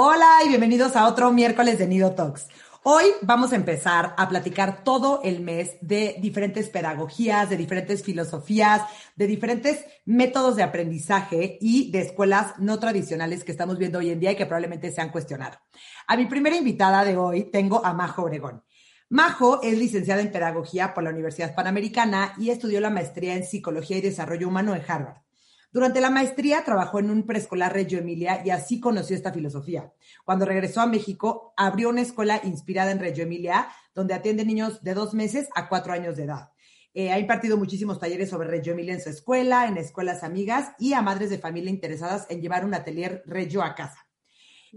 Hola y bienvenidos a otro miércoles de Nido Talks. Hoy vamos a empezar a platicar todo el mes de diferentes pedagogías, de diferentes filosofías, de diferentes métodos de aprendizaje y de escuelas no tradicionales que estamos viendo hoy en día y que probablemente se han cuestionado. A mi primera invitada de hoy tengo a Majo Obregón. Majo es licenciada en Pedagogía por la Universidad Panamericana y estudió la maestría en Psicología y Desarrollo Humano en Harvard. Durante la maestría trabajó en un preescolar Reggio Emilia y así conoció esta filosofía. Cuando regresó a México, abrió una escuela inspirada en Reggio Emilia, donde atiende niños de dos meses a cuatro años de edad. Eh, ha impartido muchísimos talleres sobre Reggio Emilia en su escuela, en escuelas amigas y a madres de familia interesadas en llevar un atelier Reggio a casa.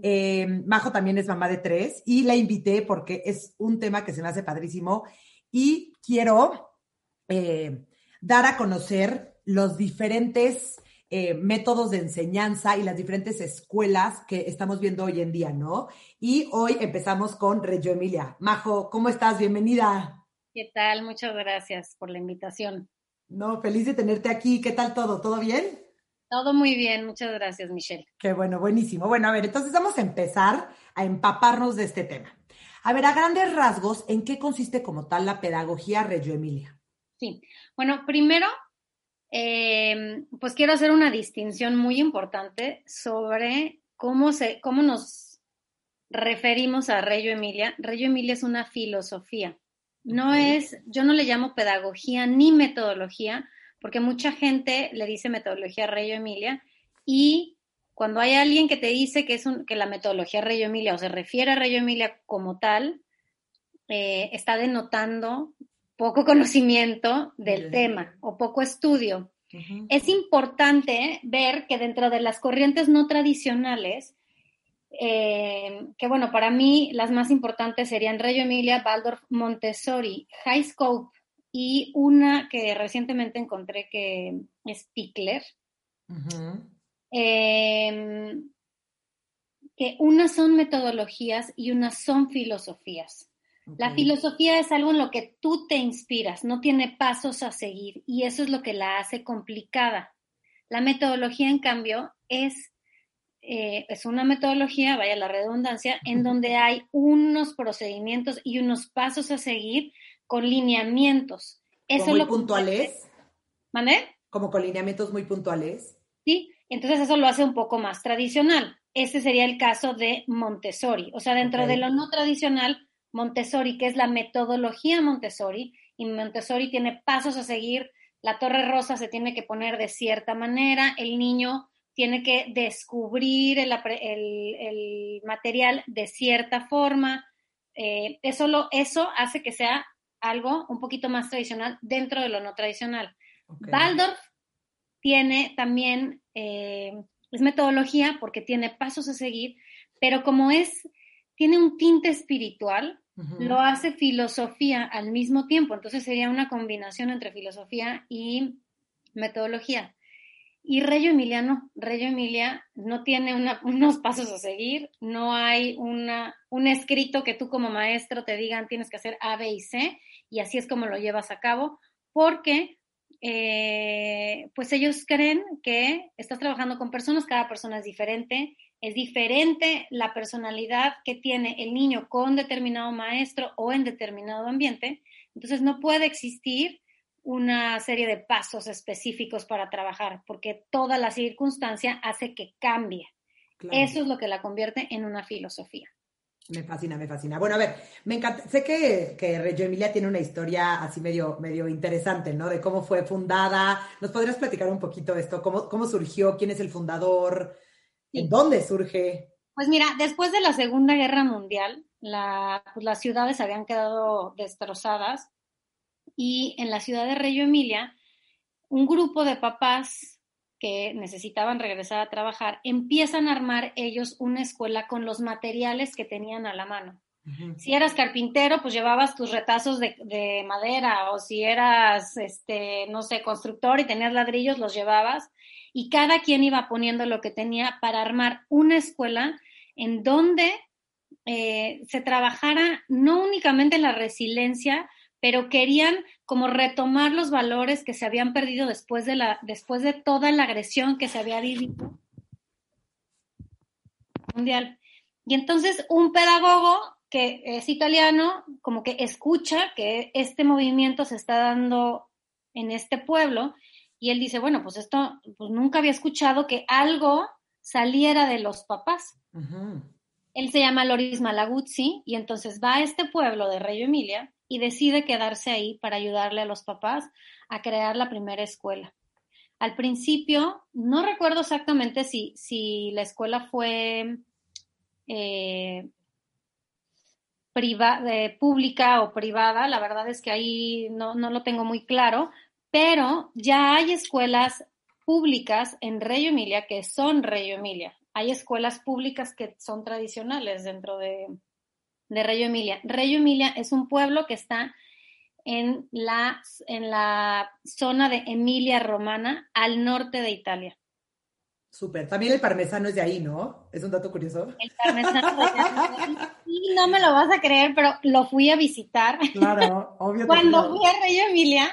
Eh, Majo también es mamá de tres y la invité porque es un tema que se me hace padrísimo y quiero eh, dar a conocer los diferentes eh, métodos de enseñanza y las diferentes escuelas que estamos viendo hoy en día, ¿no? Y hoy empezamos con Reggio Emilia. Majo, ¿cómo estás? Bienvenida. ¿Qué tal? Muchas gracias por la invitación. No, feliz de tenerte aquí. ¿Qué tal todo? ¿Todo bien? Todo muy bien, muchas gracias, Michelle. Qué bueno, buenísimo. Bueno, a ver, entonces vamos a empezar a empaparnos de este tema. A ver, a grandes rasgos, ¿en qué consiste como tal la pedagogía Reggio Emilia? Sí, bueno, primero eh, pues quiero hacer una distinción muy importante sobre cómo, se, cómo nos referimos a Reggio Emilia. Reggio Emilia es una filosofía. No es, yo no le llamo pedagogía ni metodología, porque mucha gente le dice metodología Reggio Emilia y cuando hay alguien que te dice que es un, que la metodología Reggio Emilia o se refiere a Reggio Emilia como tal, eh, está denotando poco conocimiento del tema o poco estudio. Es importante ver que dentro de las corrientes no tradicionales, eh, que bueno, para mí las más importantes serían Reggio Emilia, Waldorf, Montessori, High Scope y una que recientemente encontré que es Pickler. Em, que unas son metodologías y unas son filosofías. La filosofía es algo en lo que tú te inspiras, no tiene pasos a seguir y eso es lo que la hace complicada. La metodología, en cambio, es, eh, es una metodología, vaya la redundancia, en donde hay unos procedimientos y unos pasos a seguir con lineamientos. Eso muy puntuales. ¿Mande? Como con lineamientos muy puntuales. Sí, entonces eso lo hace un poco más tradicional. Ese sería el caso de Montessori. O sea, dentro de lo no tradicional, Montessori, que es la metodología Montessori, y Montessori tiene pasos a seguir, la torre rosa se tiene que poner de cierta manera, el niño tiene que descubrir el, material de cierta forma. Eh, eso, lo, eso hace que sea algo un poquito más tradicional dentro de lo no tradicional. Waldorf tiene también, eh, es metodología porque tiene pasos a seguir, pero como es, tiene un tinte espiritual, lo hace filosofía al mismo tiempo, entonces sería una combinación entre filosofía y metodología. Y Reggio Emiliano, Reggio Emilia no tiene unos pasos a seguir, no hay una, un escrito que tú como maestro te digan tienes que hacer A, B y C, y así es como lo llevas a cabo, porque eh, pues ellos creen que estás trabajando con personas, cada persona es diferente, es diferente la personalidad que tiene el niño con determinado maestro o en determinado ambiente, entonces no puede existir una serie de pasos específicos para trabajar, porque toda la circunstancia hace que cambie. Eso es lo que la convierte en una filosofía. Me fascina, me fascina. Bueno, a ver, me encanta. Sé que, que Reggio Emilia tiene una historia así medio, medio interesante, ¿no? De cómo fue fundada. ¿Nos podrías platicar un poquito de esto? ¿Cómo, cómo surgió? ¿Quién es el fundador? ¿En dónde surge? Pues mira, después de la Segunda Guerra Mundial, pues las ciudades habían quedado destrozadas y en la ciudad de Reggio Emilia, un grupo de papás que necesitaban regresar a trabajar empiezan a armar ellos una escuela con los materiales que tenían a la mano. Si eras carpintero, pues llevabas tus retazos de, de, madera, o si eras, este, no sé, constructor y tenías ladrillos, los llevabas. Y cada quien iba poniendo lo que tenía para armar una escuela en donde eh, se trabajara no únicamente en la resiliencia, pero querían como retomar los valores que se habían perdido después de, la, después de toda la agresión que se había vivido mundial. Y entonces un pedagogo que es italiano, como que escucha que este movimiento se está dando en este pueblo y él dice, bueno, pues esto, pues nunca había escuchado que algo saliera de los papás. Él se llama Loris Malaguzzi y entonces va a este pueblo de Reggio Emilia y decide quedarse ahí para ayudarle a los papás a crear la primera escuela. Al principio, no recuerdo exactamente si, si la escuela fue eh, pública o privada, la verdad es que ahí no, no lo tengo muy claro, pero ya hay escuelas públicas en Reggio Emilia que son Reggio Emilia hay escuelas públicas que son tradicionales dentro de, de Reggio Emilia. Reggio Emilia es un pueblo que está en la, en la zona de Emilia Romana, al norte de Italia. Súper. También el parmesano es de ahí, ¿no? Es un dato curioso. El parmesano de ahí. Sí, no me lo vas a creer, pero lo fui a visitar. Claro, obvio. Cuando fui a Reggio Emilia,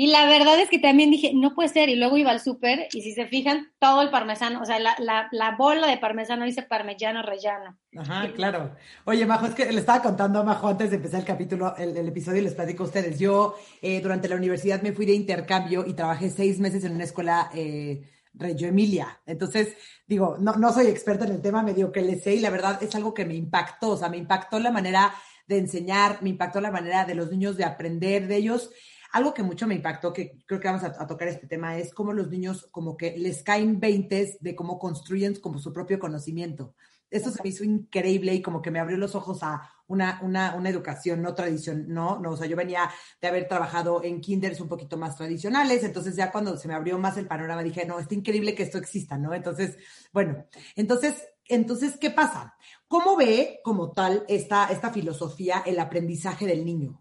y la verdad es que también dije, no puede ser. Y luego iba al súper y si se fijan, todo el parmesano, o sea, la, la, la bola de parmesano dice parmellano rellano. Ajá, claro. Oye, Majo, es que le estaba contando a Majo antes de empezar el capítulo, el, episodio, y les platico a ustedes. Yo eh, durante la universidad me fui de intercambio y trabajé seis meses en una escuela eh, Reggio Emilia. Entonces, digo, no, no soy experta en el tema, me digo que le sé y la verdad es algo que me impactó. O sea, me impactó la manera de enseñar, me impactó la manera de los niños de aprender de ellos. Algo que mucho me impactó, que creo que vamos a, tocar este tema, es cómo los niños como que les caen veintes de cómo construyen como su propio conocimiento. Eso se me hizo increíble y como que me abrió los ojos a una, una, una educación no tradición, no, no, o sea, yo venía de haber trabajado en kinders un poquito más tradicionales, entonces ya cuando se me abrió más el panorama dije, no, está increíble que esto exista, ¿no? Entonces, bueno, entonces, entonces, ¿qué pasa? ¿Cómo ve como tal esta, esta filosofía el aprendizaje del niño?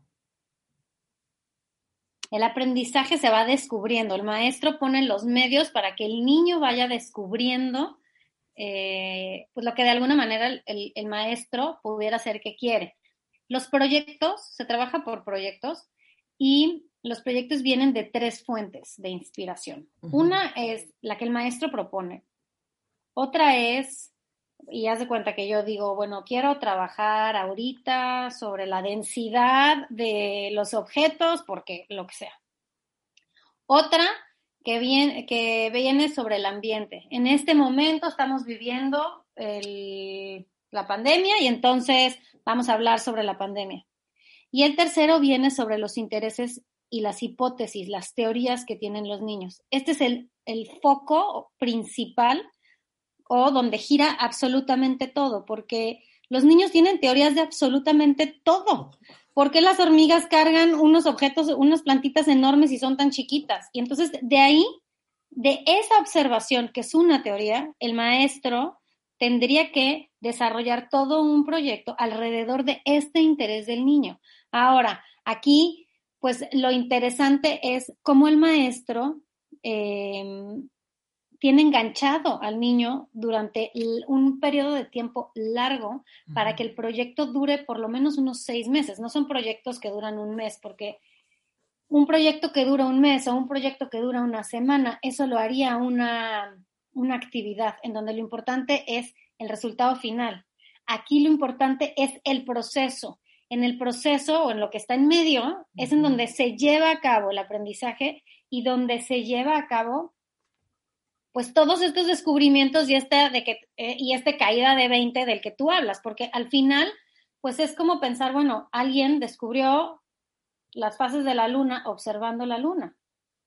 El aprendizaje se va descubriendo. El maestro pone los medios para que el niño vaya descubriendo eh, pues lo que de alguna manera el, maestro pudiera hacer que quiere. Los proyectos, se trabaja por proyectos y los proyectos vienen de tres fuentes de inspiración. Una es la que el maestro propone. Otra es y haz de cuenta que yo digo, bueno, quiero trabajar ahorita sobre la densidad de los objetos, porque lo que sea. Otra que viene, que viene sobre el ambiente. En este momento estamos viviendo la pandemia y entonces vamos a hablar sobre la pandemia. Y el tercero viene sobre los intereses y las hipótesis, las teorías que tienen los niños. Este es el, el foco principal o donde gira absolutamente todo, porque los niños tienen teorías de absolutamente todo. ¿Por qué las hormigas cargan unos objetos, unas plantitas enormes y son tan chiquitas? Y entonces de ahí, de esa observación, que es una teoría, el maestro tendría que desarrollar todo un proyecto alrededor de este interés del niño. Ahora, aquí, pues lo interesante es cómo el maestro eh, tiene enganchado al niño durante un periodo de tiempo largo para que el proyecto dure por lo menos unos seis meses. No son proyectos que duran un mes, porque un proyecto que dura un mes o un proyecto que dura una semana, eso lo haría una, una actividad en donde lo importante es el resultado final. Aquí lo importante es el proceso. En el proceso o en lo que está en medio es en donde se lleva a cabo el aprendizaje y donde se lleva a cabo pues todos estos descubrimientos y esta, de que, eh, y esta caída de 20 del que tú hablas, porque al final, pues es como pensar, bueno, alguien descubrió las fases de la luna observando la luna.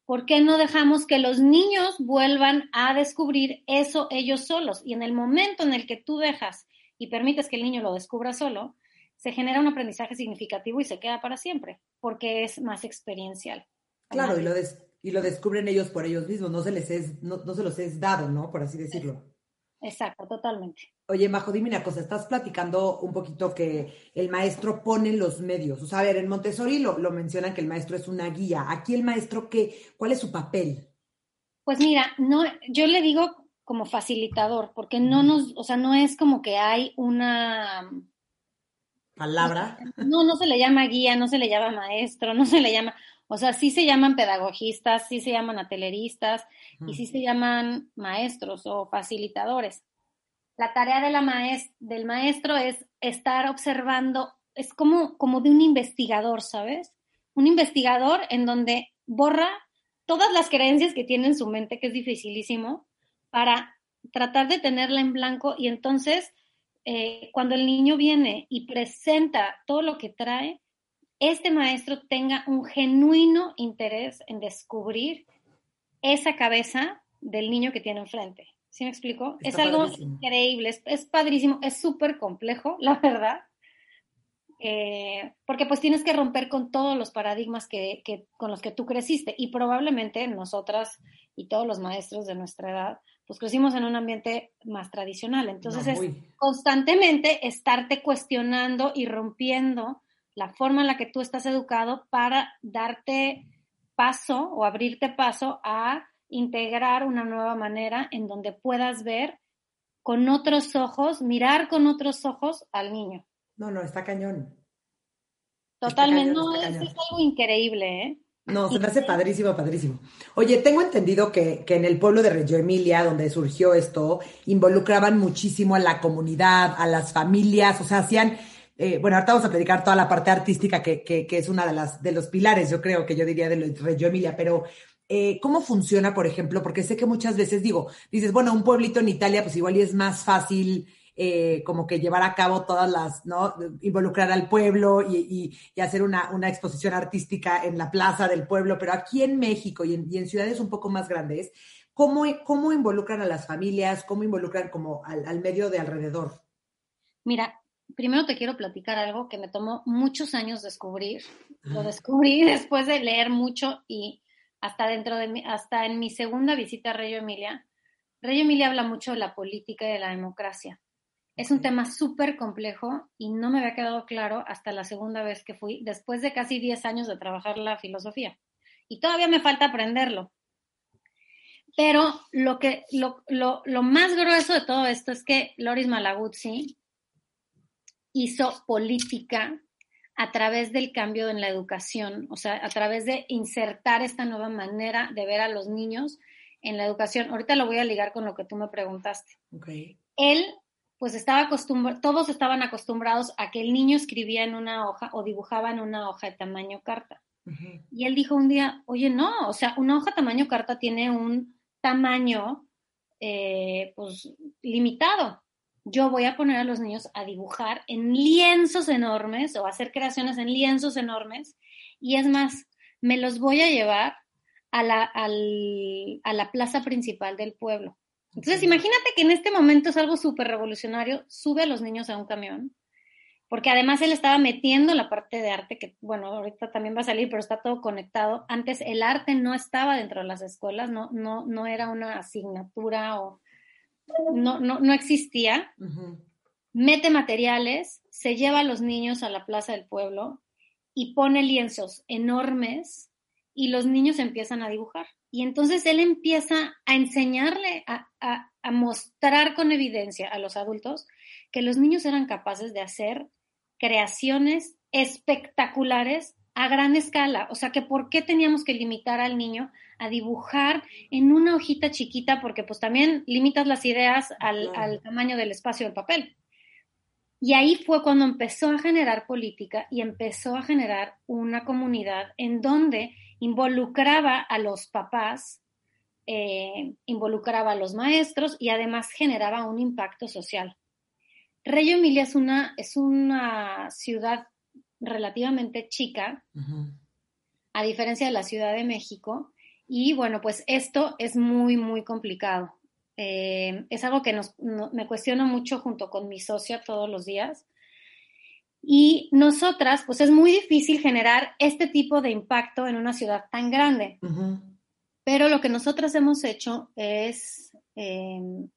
¿Por qué no dejamos que los niños vuelvan a descubrir eso ellos solos? Y en el momento en el que tú dejas y permites que el niño lo descubra solo, se genera un aprendizaje significativo y se queda para siempre, porque es más experiencial. Claro, y lo, des y lo descubren ellos por ellos mismos, no se les es, no, se los es dado, ¿no? Por así decirlo. Exacto, totalmente. Oye, Majo, dime una cosa, estás platicando un poquito que el maestro pone los medios. O sea, a ver, en Montessori lo, lo mencionan que el maestro es una guía. Aquí el maestro, ¿qué, ¿cuál es su papel? Pues mira, no, yo le digo como facilitador, porque no nos, o sea, no es como que hay una palabra. No, no se le llama guía, no se le llama maestro, no se le llama, o sea, sí se llaman pedagogistas, sí se llaman ateleristas y sí se llaman maestros o facilitadores. La tarea de la del maestro es estar observando, es como, como de un investigador, ¿sabes? Un investigador en donde borra todas las creencias que tiene en su mente, que es dificilísimo, para tratar de tenerla en blanco y entonces eh, cuando el niño viene y presenta todo lo que trae, este maestro tenga un genuino interés en descubrir esa cabeza del niño que tiene enfrente. ¿Sí me explico? es algo increíble, es, padrísimo, es súper complejo, la verdad. Eh, porque pues tienes que romper con todos los paradigmas que, con los que tú creciste y probablemente nosotras y todos los maestros de nuestra edad pues crecimos en un ambiente más tradicional. Entonces es constantemente estarte cuestionando y rompiendo la forma en la que tú estás educado para darte paso o abrirte paso a integrar una nueva manera en donde puedas ver con otros ojos, mirar con otros ojos al niño. No, no, está cañón. Totalmente, no, es, es, algo increíble, ¿eh? No, se me hace padrísimo, padrísimo. Oye, tengo entendido que, en el pueblo de Reggio Emilia, donde surgió esto, involucraban muchísimo a la comunidad, a las familias, o sea, hacían, eh, bueno, ahorita vamos a predicar toda la parte artística que, que, que, es una de las de los pilares, yo creo que yo diría de Reggio Emilia, pero eh, ¿cómo funciona, por ejemplo? Porque sé que muchas veces digo, dices, bueno, un pueblito en Italia, pues igual y es más fácil eh, como que llevar a cabo todas las, ¿no? Involucrar al pueblo y, hacer una, exposición artística en la plaza del pueblo, pero aquí en México y en, ciudades un poco más grandes, ¿cómo, ¿cómo, involucran a las familias? ¿Cómo involucran como al, medio de alrededor? Mira, primero te quiero platicar algo que me tomó muchos años descubrir. Lo descubrí después de leer mucho y hasta dentro de mi, hasta en mi segunda visita a Reyo Emilia. Reyo Emilia habla mucho de la política y de la democracia. Es un tema súper complejo y no me había quedado claro hasta la segunda vez que fui, después de casi 10 años de trabajar la filosofía. Y todavía me falta aprenderlo. Pero lo, que, lo, lo, más grueso de todo esto es que Loris Malaguzzi hizo política a través del cambio en la educación, o sea, a través de insertar esta nueva manera de ver a los niños en la educación. Ahorita lo voy a ligar con lo que tú me preguntaste. Okay. Él pues estaba acostumbrado, todos estaban acostumbrados a que el niño escribía en una hoja o dibujaba en una hoja de tamaño carta. Y él dijo un día, oye, no, o sea, una hoja tamaño carta tiene un tamaño, eh, pues, limitado. Yo voy a poner a los niños a dibujar en lienzos enormes o hacer creaciones en lienzos enormes. Y es más, me los voy a llevar a la, a la plaza principal del pueblo. Entonces, imagínate que en este momento es algo súper revolucionario, sube a los niños a un camión, porque además él estaba metiendo la parte de arte, que bueno, ahorita también va a salir, pero está todo conectado. Antes el arte no estaba dentro de las escuelas, no, no, no era una asignatura o no, no, no existía. Mete materiales, se lleva a los niños a la plaza del pueblo y pone lienzos enormes y los niños empiezan a dibujar. Y entonces él empieza a enseñarle, a, mostrar con evidencia a los adultos que los niños eran capaces de hacer creaciones espectaculares a gran escala. O sea, que por qué teníamos que limitar al niño a dibujar en una hojita chiquita, porque pues también limitas las ideas al, al tamaño del espacio del papel. Y ahí fue cuando empezó a generar política y empezó a generar una comunidad en donde involucraba a los papás, eh, involucraba a los maestros y además generaba un impacto social. Reyo Emilia es una, es una ciudad relativamente chica, a diferencia de la Ciudad de México, y bueno, pues esto es muy, muy complicado. Eh, es algo que me cuestiono mucho junto con mi socia todos los días, y nosotras, pues es muy difícil generar este tipo de impacto en una ciudad tan grande. Pero lo que nosotras hemos hecho es em,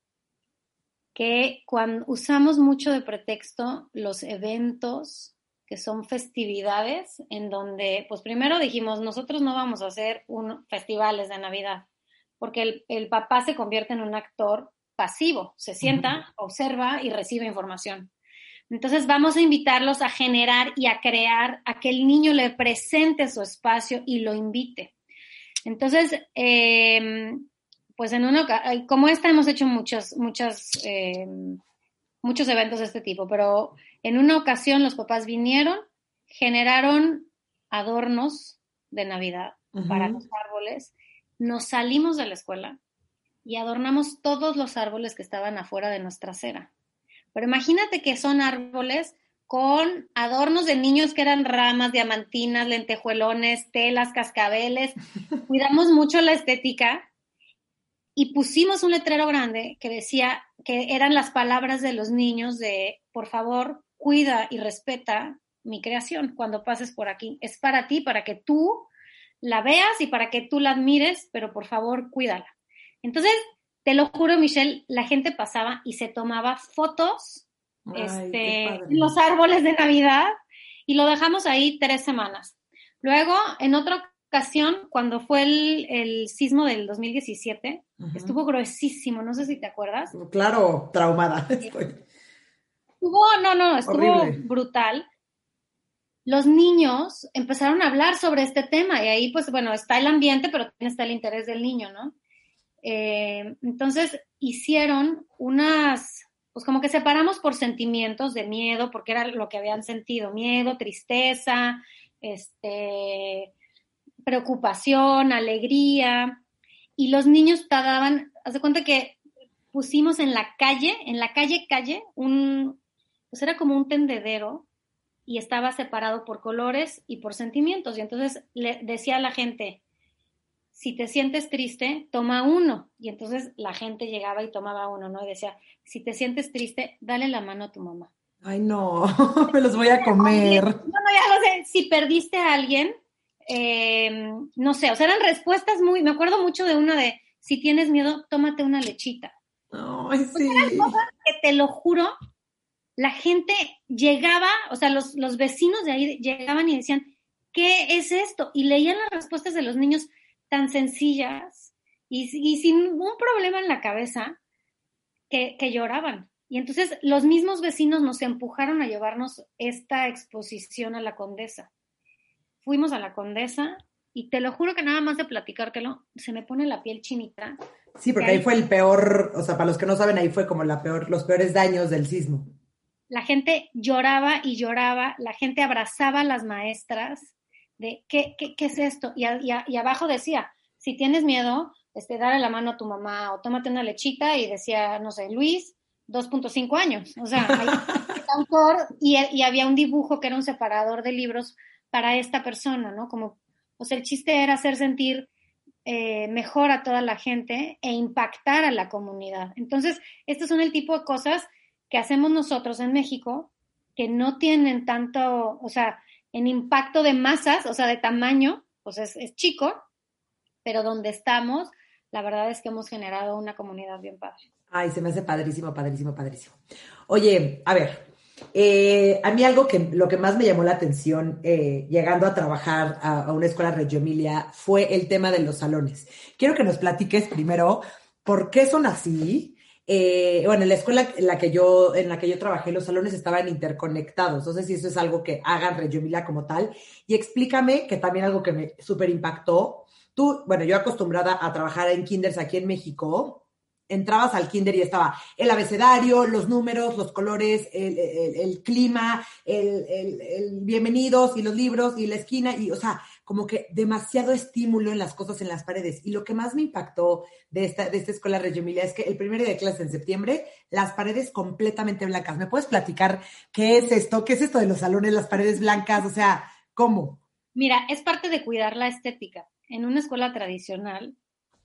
que cuando usamos mucho de pretexto los eventos que son festividades en donde, pues primero dijimos, nosotros no vamos a hacer un, festivales de Navidad, porque el, papá se convierte en un actor pasivo, se sienta, observa y recibe información. Entonces vamos a invitarlos a generar y a crear, a que el niño le presente su espacio y lo invite. Entonces, em, pues en una, como esta hemos hecho muchos, muchas, em, muchos eventos de este tipo, pero en una ocasión los papás vinieron, generaron adornos de Navidad para los árboles, nos salimos de la escuela y adornamos todos los árboles que estaban afuera de nuestra acera. Pero imagínate que son árboles con adornos de niños que eran ramas, diamantinas, lentejuelones, telas, cascabeles. Cuidamos mucho la estética y pusimos un letrero grande que decía que eran las palabras de los niños de, por favor, cuida y respeta mi creación cuando pases por aquí. Es para ti, para que tú la veas y para que tú la admires, pero por favor, cuídala. Entonces, te lo juro, Michelle, la gente pasaba y se tomaba fotos este, en los árboles de Navidad y lo dejamos ahí tres semanas. Luego, en otra ocasión, cuando fue el, sismo del 2017, estuvo gruesísimo, no sé si te acuerdas. Claro, traumada. Estuvo, no, no, estuvo brutal. Los niños empezaron a hablar sobre este tema y ahí, pues, bueno, está el ambiente, pero también está el interés del niño, ¿no? Eh, entonces hicieron unas, pues como que separamos por sentimientos de miedo, porque era lo que habían sentido, miedo, tristeza, este, preocupación, alegría, y los niños daban, haz de cuenta que pusimos en la calle, en la calle calle, un, pues era como un tendedero y estaba separado por colores y por sentimientos. Y entonces le decía a la gente, si te sientes triste, toma uno. Y entonces la gente llegaba y tomaba uno, ¿no? Y decía, si te sientes triste, dale la mano a tu mamá. Ay, no, me los voy a comer. No, no, ya lo sé. Si perdiste a alguien, em, no sé, o sea, eran respuestas muy, me acuerdo mucho de una de, si tienes miedo, tómate una lechita. Ay, sí. que te lo juro, la gente llegaba, o sea, los, los vecinos de ahí llegaban y decían, ¿qué es esto? Y leían las respuestas de los niños tan sencillas y, sin un problema en la cabeza que, lloraban. Y entonces los mismos vecinos nos empujaron a llevarnos esta exposición a la condesa. Fuimos a la condesa y te lo juro que nada más de platicártelo, se me pone la piel chinita. Sí, porque ahí, fue el peor, o sea, para los que no saben, ahí fue como la peor, los peores daños del sismo. La gente lloraba y lloraba, la gente abrazaba a las maestras, de ¿qué, qué, qué es esto? Y, y, abajo decía, si tienes miedo, este, dale la mano a tu mamá o tómate una lechita y decía, no sé, Luis, 2.5 años. O sea, hay autor y, y, había un dibujo que era un separador de libros para esta persona, ¿no? Como, o sea, el chiste era hacer sentir eh, mejor a toda la gente e impactar a la comunidad. Entonces, estos son el tipo de cosas que hacemos nosotros en México que no tienen tanto, o sea, en impacto de masas, o sea, de tamaño, pues es, chico, pero donde estamos, la verdad es que hemos generado una comunidad bien padre. Ay, se me hace padrísimo, padrísimo, padrísimo. Oye, a ver, eh, a mí algo que lo que más me llamó la atención eh, llegando a trabajar a, una escuela Reggio Emilia fue el tema de los salones. Quiero que nos platiques primero por qué son así, eh, bueno, en la escuela en la, que yo, en la que yo trabajé, los salones estaban interconectados. No sé si eso es algo que hagan Reggio Emilia como tal. Y explícame, que también algo que me súper impactó. Tú, bueno, yo acostumbrada a trabajar en kinders aquí en México, entrabas al kinder y estaba el abecedario, los números, los colores, el, clima, el, el, bienvenidos y los libros y la esquina, y o sea, como que demasiado estímulo en las cosas en las paredes. Y lo que más me impactó de esta, de esta escuela Reggio Emilia es que el primer día de clase en septiembre, las paredes completamente blancas. ¿Me puedes platicar qué es esto? ¿Qué es esto de los salones, las paredes blancas? O sea, ¿cómo? Mira, es parte de cuidar la estética. En una escuela tradicional,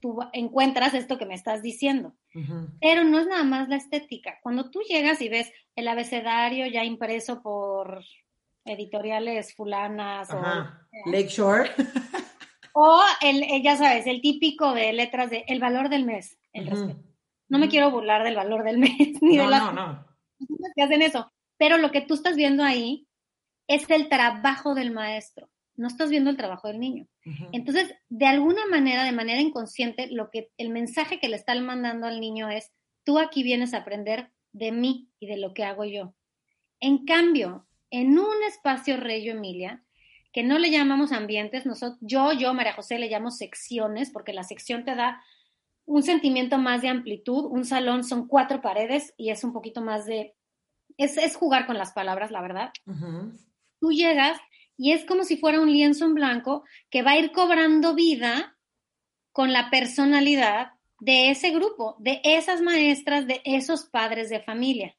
tú encuentras esto que me estás diciendo. Pero no es nada más la estética. Cuando tú llegas y ves el abecedario ya impreso por editoriales fulanas o Lakeshore. o el, ya sabes, el típico de letras de el valor del mes, el respeto. No me quiero burlar del valor del mes, ni de las no, no. que hacen eso. Pero lo que tú estás viendo ahí es el trabajo del maestro. No estás viendo el trabajo del niño. Entonces, de alguna manera, de manera inconsciente, lo que el mensaje que le están mandando al niño es: tú aquí vienes a aprender de mí y de lo que hago yo. En cambio, en un espacio Reyo Emilia, que no le llamamos ambientes, nosotros, yo, yo, María José, le llamo secciones, porque la sección te da un sentimiento más de amplitud. Un salón son cuatro paredes y es un poquito más de... Es, es jugar con las palabras, la verdad. Tú llegas y es como si fuera un lienzo en blanco que va a ir cobrando vida con la personalidad de ese grupo, de esas maestras, de esos padres de familia.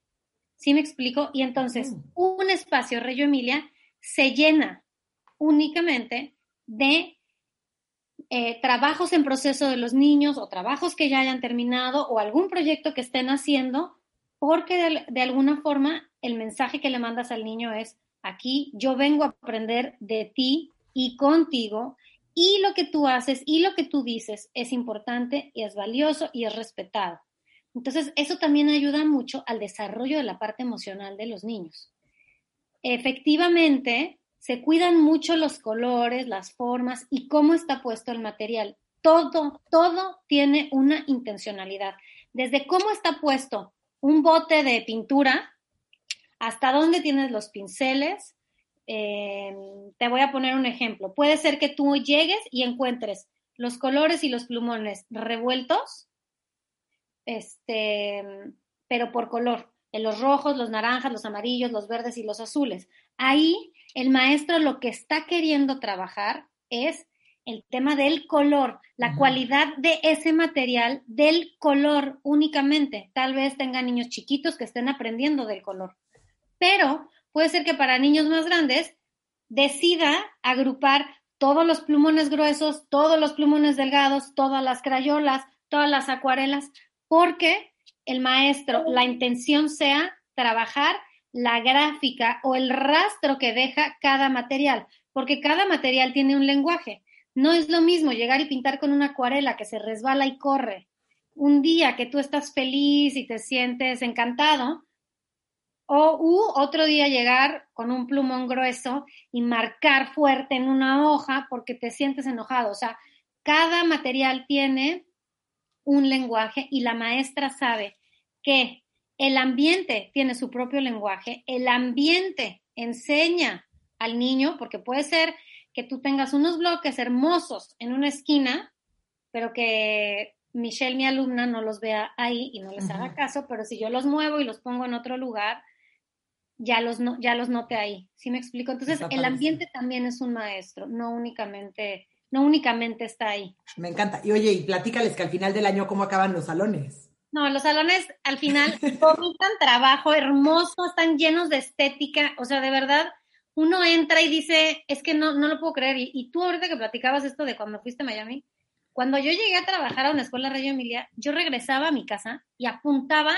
¿Sí me explico? Y entonces, un espacio Reyo Emilia se llena únicamente de eh, trabajos en proceso de los niños o trabajos que ya hayan terminado o algún proyecto que estén haciendo, porque de, alguna forma el mensaje que le mandas al niño es, aquí yo vengo a aprender de ti y contigo y lo que tú haces y lo que tú dices es importante y es valioso y es respetado. Entonces, eso también ayuda mucho al desarrollo de la parte emocional de los niños. Efectivamente, se cuidan mucho los colores, las formas y cómo está puesto el material. Todo, todo tiene una intencionalidad. Desde cómo está puesto un bote de pintura hasta dónde tienes los pinceles. Eh, te voy a poner un ejemplo. Puede ser que tú llegues y encuentres los colores y los plumones revueltos, este, pero por color, en los rojos, los naranjas, los amarillos, los verdes y los azules. Ahí el maestro lo que está queriendo trabajar es el tema del color, la cualidad de ese material, del color únicamente. Tal vez tenga niños chiquitos que estén aprendiendo del color, pero puede ser que para niños más grandes decida agrupar todos los plumones gruesos, todos los plumones delgados, todas las crayolas, todas las acuarelas, porque el maestro, la intención sea trabajar la gráfica o el rastro que deja cada material, porque cada material tiene un lenguaje. No es lo mismo llegar y pintar con una acuarela que se resbala y corre. Un día que tú estás feliz y te sientes encantado, o u, otro día llegar con un plumón grueso y marcar fuerte en una hoja porque te sientes enojado. O sea, cada material tiene un lenguaje y la maestra sabe que el ambiente tiene su propio lenguaje, el ambiente enseña al niño, porque puede ser que tú tengas unos bloques hermosos en una esquina, pero que Michelle, mi alumna, no los vea ahí y no les haga caso, pero si yo los muevo y los pongo en otro lugar, ya los, no, ya los note ahí. ¿Sí me explico? Entonces, el ambiente también es un maestro, no únicamente, no únicamente está ahí. Me encanta. Y oye, y platícales que al final del año, ¿cómo acaban los salones? No, los salones al final vomitan trabajo hermoso, están llenos de estética, o sea, de verdad, uno entra y dice, es que no, no lo puedo creer. Y, tú ahorita que platicabas esto de cuando fuiste a Miami, cuando yo llegué a trabajar a una escuela Rayo Emilia, yo regresaba a mi casa y apuntaba,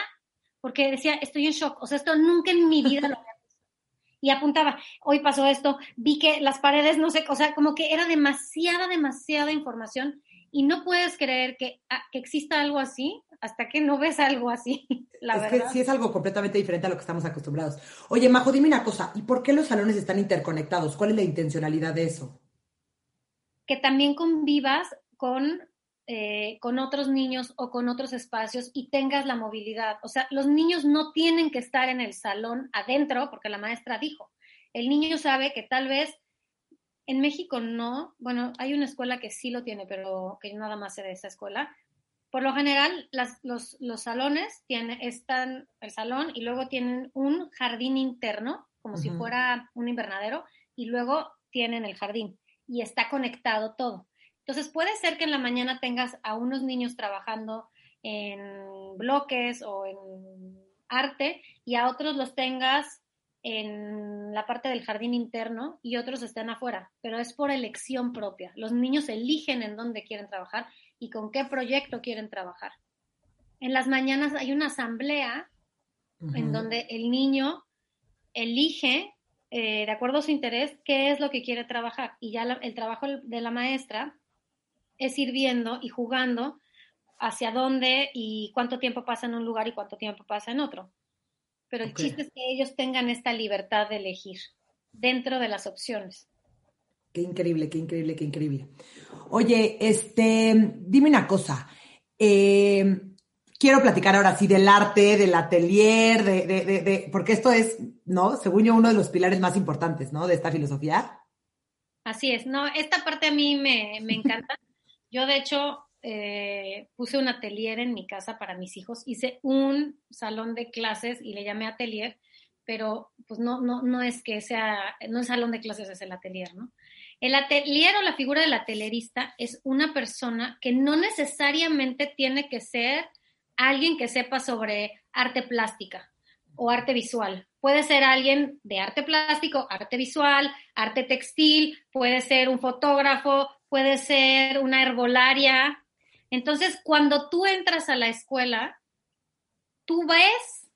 porque decía, estoy en shock, o sea, esto nunca en mi vida lo había. Y apuntaba, hoy pasó esto, vi que las paredes, no sé, o sea, como que era demasiada, demasiada información y no puedes creer que, ah, que exista algo así hasta que no ves algo así, la es verdad. que sí es algo completamente diferente a lo que estamos acostumbrados. Oye, Majo, dime una cosa, ¿y por qué los salones están interconectados? ¿Cuál es la intencionalidad de eso? Que también convivas con, eh, con otros niños o con otros espacios y tengas la movilidad. O sea, los niños no tienen que estar en el salón adentro, porque la maestra dijo. El niño sabe que tal vez en México no, bueno, hay una escuela que sí lo tiene, pero que nada más sé de esa escuela, por lo general, los, salones tienen, están el salón y luego tienen un jardín interno, como si fuera un invernadero, y luego tienen el jardín y está conectado todo. Entonces puede ser que en la mañana tengas a unos niños trabajando en bloques o en arte y a otros los tengas en la parte del jardín interno y otros estén afuera, pero es por elección propia. Los niños eligen en dónde quieren trabajar y con qué proyecto quieren trabajar. En las mañanas hay una asamblea en donde el niño elige, eh, de acuerdo a su interés, qué es lo que quiere trabajar. Y ya el trabajo de la maestra es ir viendo y jugando hacia dónde y cuánto tiempo pasa en un lugar y cuánto tiempo pasa en otro. Pero el chiste es que ellos tengan esta libertad de elegir dentro de las opciones. Qué increíble, qué increíble, qué increíble. Oye, este, dime una cosa. Eh, quiero platicar ahora sí del arte, del atelier, de, de, de, porque esto es, ¿no? Según yo, uno de los pilares más importantes, ¿no? De esta filosofía. Así es, no, esta parte a mí me, me encanta. Yo, de hecho, eh, puse un atelier en mi casa para mis hijos, hice un salón de clases y le llamé atelier, pero pues no, no, no es que sea, no es salón de clases, es el atelier, ¿no? El atelier o la figura del atelierista es una persona que no necesariamente tiene que ser alguien que sepa sobre arte plástica o arte visual. Puede ser alguien de arte plástico, arte visual, arte textil, puede ser un fotógrafo, puede ser una herbolaria, entonces, cuando tú entras a la escuela, tú ves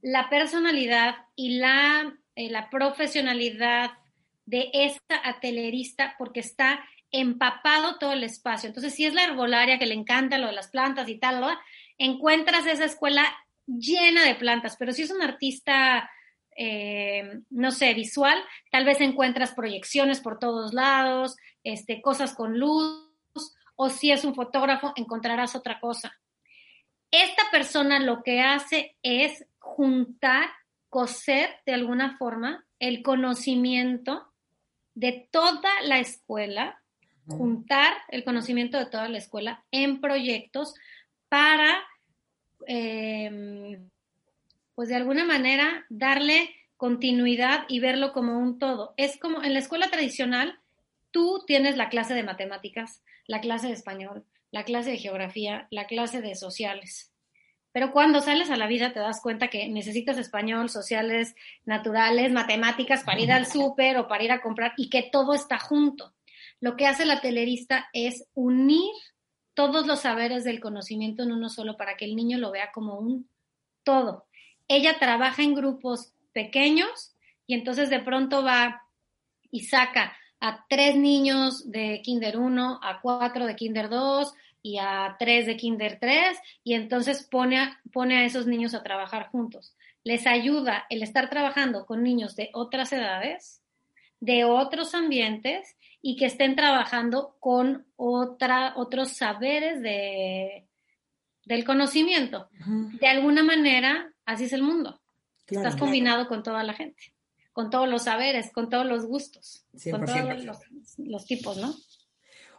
la personalidad y la, eh, la profesionalidad de esta atelierista porque está empapado todo el espacio. Entonces, si es la herbolaria que le encanta lo de las plantas y tal, encuentras esa escuela llena de plantas, pero si es un artista, eh, no sé, visual, tal vez encuentras proyecciones por todos lados, este, cosas con luz, o si es un fotógrafo, encontrarás otra cosa. Esta persona lo que hace es juntar, coser de alguna forma el conocimiento de toda la escuela, juntar el conocimiento de toda la escuela en proyectos para, em, pues de alguna manera, darle continuidad y verlo como un todo. Es como en la escuela tradicional, tú tienes la clase de matemáticas, la clase de español, la clase de geografía, la clase de sociales. Pero cuando sales a la vida te das cuenta que necesitas español, sociales, naturales, matemáticas para ir al súper o para ir a comprar y que todo está junto. Lo que hace la telerista es unir todos los saberes del conocimiento en uno solo para que el niño lo vea como un todo. Ella trabaja en grupos pequeños y entonces de pronto va y saca a tres niños de Kinder 1, a cuatro de Kinder 2 y a tres de Kinder 3 y entonces pone a, pone a esos niños a trabajar juntos. Les ayuda el estar trabajando con niños de otras edades, de otros ambientes y que estén trabajando con otra, otros saberes de, del conocimiento. De alguna manera, así es el mundo. Estás combinado con toda la gente con todos los saberes, con todos los gustos, con todos los, tipos, ¿no?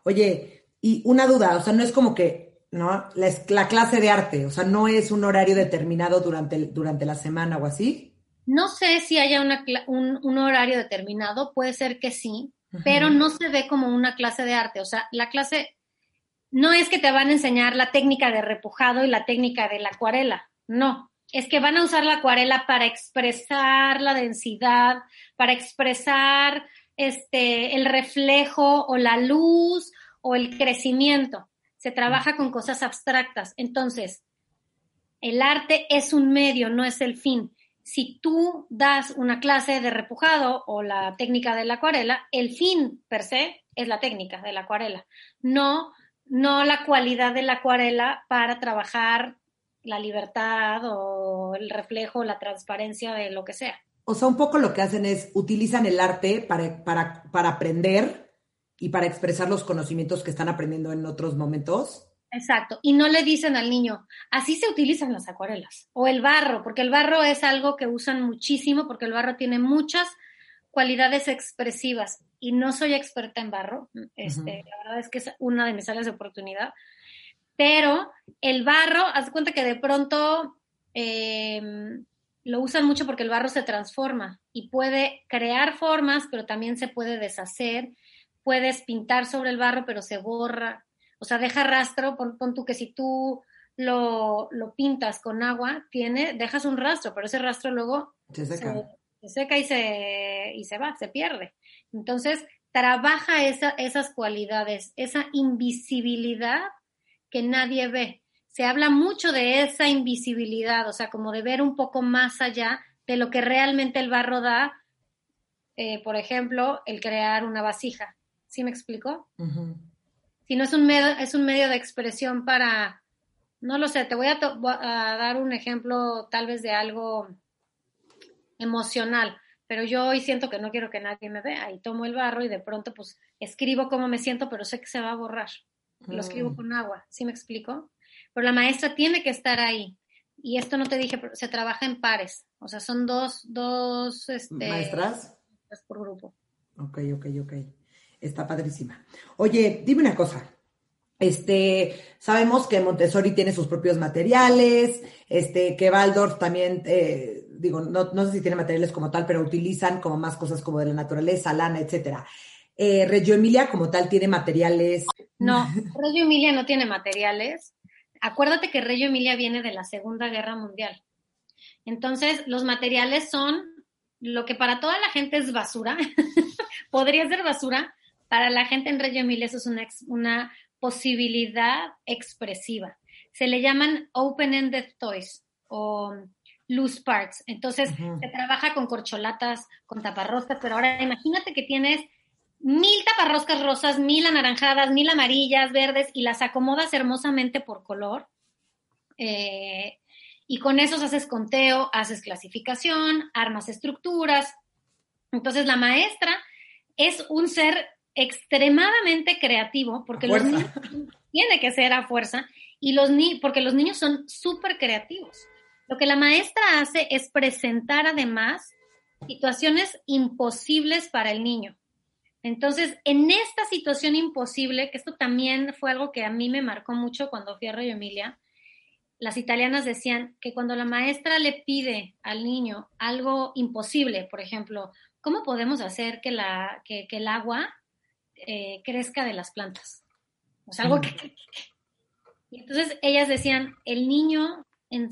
Oye, y una duda, o sea, no es como que, ¿no? La, clase de arte, o sea, no es un horario determinado durante, durante la semana o así. No sé si haya un, horario determinado, puede ser que sí, pero no se ve como una clase de arte, o sea, la clase no es que te van a enseñar la técnica de repujado y la técnica de la acuarela, no, es que van a usar la acuarela para expresar la densidad, para expresar este, el reflejo o la luz o el crecimiento. Se trabaja con cosas abstractas. Entonces, el arte es un medio, no es el fin. Si tú das una clase de repujado o la técnica de la acuarela, el fin per se es la técnica de la acuarela, no, no la cualidad de la acuarela para trabajar la libertad o el reflejo, la transparencia de lo que sea. O sea, un poco lo que hacen es utilizan el arte para, para, para aprender y para expresar los conocimientos que están aprendiendo en otros momentos. Exacto. Y no le dicen al niño, así se utilizan las acuarelas. O el barro, porque el barro es algo que usan muchísimo, porque el barro tiene muchas cualidades expresivas. Y no soy experta en barro. Este, La verdad es que es una de mis áreas de oportunidad pero el barro, haz cuenta que de pronto em, lo usan mucho porque el barro se transforma y puede crear formas, pero también se puede deshacer. Puedes pintar sobre el barro, pero se borra. O sea, deja rastro. Pon, tú que si tú lo, pintas con agua, tiene, dejas un rastro, pero ese rastro luego se seca, se, seca y, se, y se va, se pierde. Entonces, trabaja esas cualidades, esa invisibilidad que nadie ve. Se habla mucho de esa invisibilidad, o sea, como de ver un poco más allá de lo que realmente el barro da, eh, por ejemplo, el crear una vasija. ¿Sí me explico? Si no es un, medio, es un medio de expresión para, No lo sé, te voy a, dar un ejemplo tal vez de algo emocional, pero yo hoy siento que no quiero que nadie me vea y tomo el barro y de pronto pues escribo cómo me siento, pero sé que se va a borrar. Lo escribo mm. con agua, ¿sí me explico? Pero la maestra tiene que estar ahí. Y esto no te dije, pero se trabaja en pares. O sea, son dos, dos este, maestras por grupo. Ok, ok, ok. Está padrísima. Oye, dime una cosa. Este, sabemos que Montessori tiene sus propios materiales, este, que Waldorf también, eh, digo, no, no, sé si tiene materiales como tal, pero utilizan como más cosas como de la naturaleza, lana, etcétera. Eh, Reggio Emilia como tal tiene materiales. No, Reggio Emilia no tiene materiales. Acuérdate que Reggio Emilia viene de la Segunda Guerra Mundial. Entonces, los materiales son lo que para toda la gente es basura, podría ser basura, para la gente en Reggio Emilia eso es una, una posibilidad expresiva. Se le llaman open-ended toys o loose parts. Entonces, se trabaja con corcholatas, con taparroscas, pero ahora imagínate que tienes mil taparroscas rosas, mil anaranjadas, mil amarillas, verdes, y las acomodas hermosamente por color. Eh, y con esos haces conteo, haces clasificación, armas estructuras. Entonces, la maestra es un ser extremadamente creativo, porque los niños tiene que ser a fuerza, y los ni porque los niños son súper creativos. Lo que la maestra hace es presentar además situaciones imposibles para el niño. Entonces, en esta situación imposible, que esto también fue algo que a mí me marcó mucho cuando fui a Emilia, las italianas decían que cuando la maestra le pide al niño algo imposible, por ejemplo, ¿cómo podemos hacer que, la, que el agua eh, crezca de las plantas. O sea, algo que... Y entonces ellas decían, el niño en,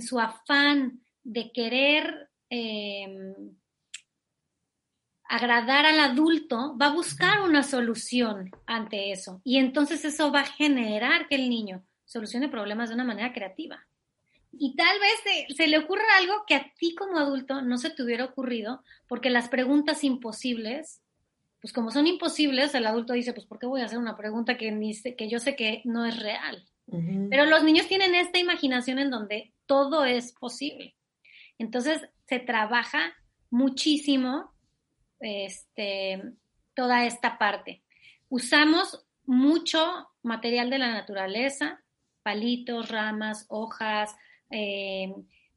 su afán de querer em, agradar al adulto, va a buscar una solución ante eso. Y entonces eso va a generar que el niño solucione problemas de una manera creativa. Y tal vez se, le ocurra algo que a ti como adulto no se te hubiera ocurrido, porque las preguntas imposibles pues como son imposibles, el adulto dice, pues ¿por qué voy a hacer una pregunta que, ni que yo sé que no es real? Pero los niños tienen esta imaginación en donde todo es posible. Entonces se trabaja muchísimo este, toda esta parte. Usamos mucho material de la naturaleza, palitos, ramas, hojas, eh,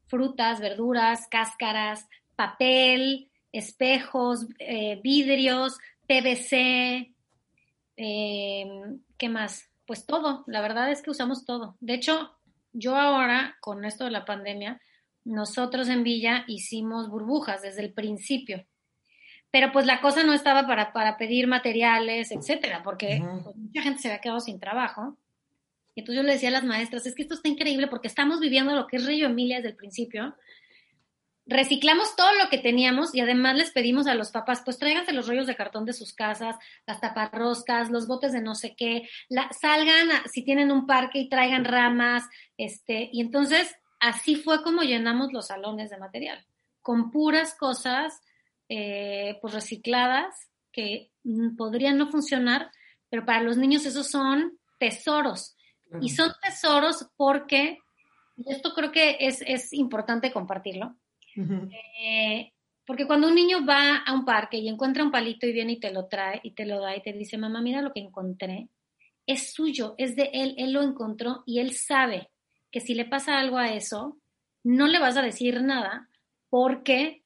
frutas, verduras, cáscaras, papel, espejos, eh, vidrios, PVC, em, ¿qué más? Pues todo, la verdad es que usamos todo. De hecho, yo ahora, con esto de la pandemia, nosotros en Villa hicimos burbujas desde el principio. Pero pues la cosa no estaba para, para pedir materiales, etcétera, porque pues, mucha gente se había quedado sin trabajo. Y entonces yo le decía a las maestras, es que esto está increíble porque estamos viviendo lo que es Río Emilia desde el principio, reciclamos todo lo que teníamos y además les pedimos a los papás, pues tráiganse los rollos de cartón de sus casas, las taparroscas, los botes de no sé qué, salgan si tienen un parque y traigan ramas, este, y entonces así fue como llenamos los salones de material, con puras cosas eh, pues recicladas que podrían no funcionar, pero para los niños esos son tesoros. Y son tesoros porque, y esto creo que es, es importante compartirlo, eh, porque cuando un niño va a un parque y encuentra un palito y viene y te lo trae y te lo da y te dice, mamá, mira lo que encontré, es suyo, es de él, él lo encontró y él sabe que si le pasa algo a eso, no le vas a decir nada porque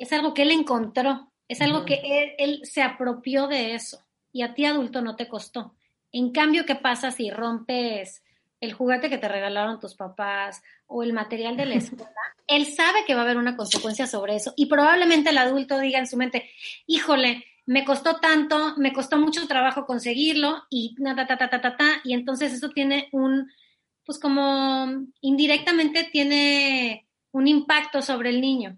es algo que él encontró, es algo que él, él se apropió de eso y a ti adulto no te costó. En cambio, ¿qué pasa si rompes el juguete que te regalaron tus papás o el material de la escuela, él sabe que va a haber una consecuencia sobre eso y probablemente el adulto diga en su mente, híjole, me costó tanto, me costó mucho trabajo conseguirlo y ta, ta, ta, ta, ta, ta, y entonces eso tiene un, pues como indirectamente tiene un impacto sobre el niño.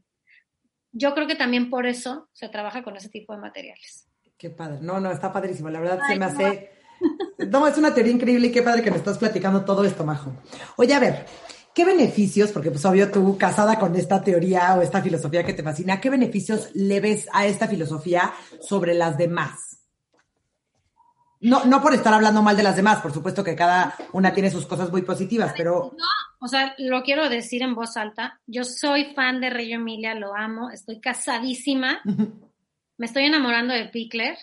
Yo creo que también por eso se trabaja con ese tipo de materiales. Qué padre. No, no, está padrísimo. La verdad se me hace no, es una teoría increíble y qué padre que me estás platicando todo esto, Majo. Oye, a ver, ¿qué beneficios, porque pues obvio tú casada con esta teoría o esta filosofía que te fascina, qué beneficios le ves a esta filosofía sobre las demás? No, no por estar hablando mal de las demás, por supuesto que cada una tiene sus cosas muy positivas, pero... No, o sea, lo quiero decir en voz alta. Yo soy fan de Reyo Emilia, lo amo, estoy casadísima, me estoy enamorando de Pickler.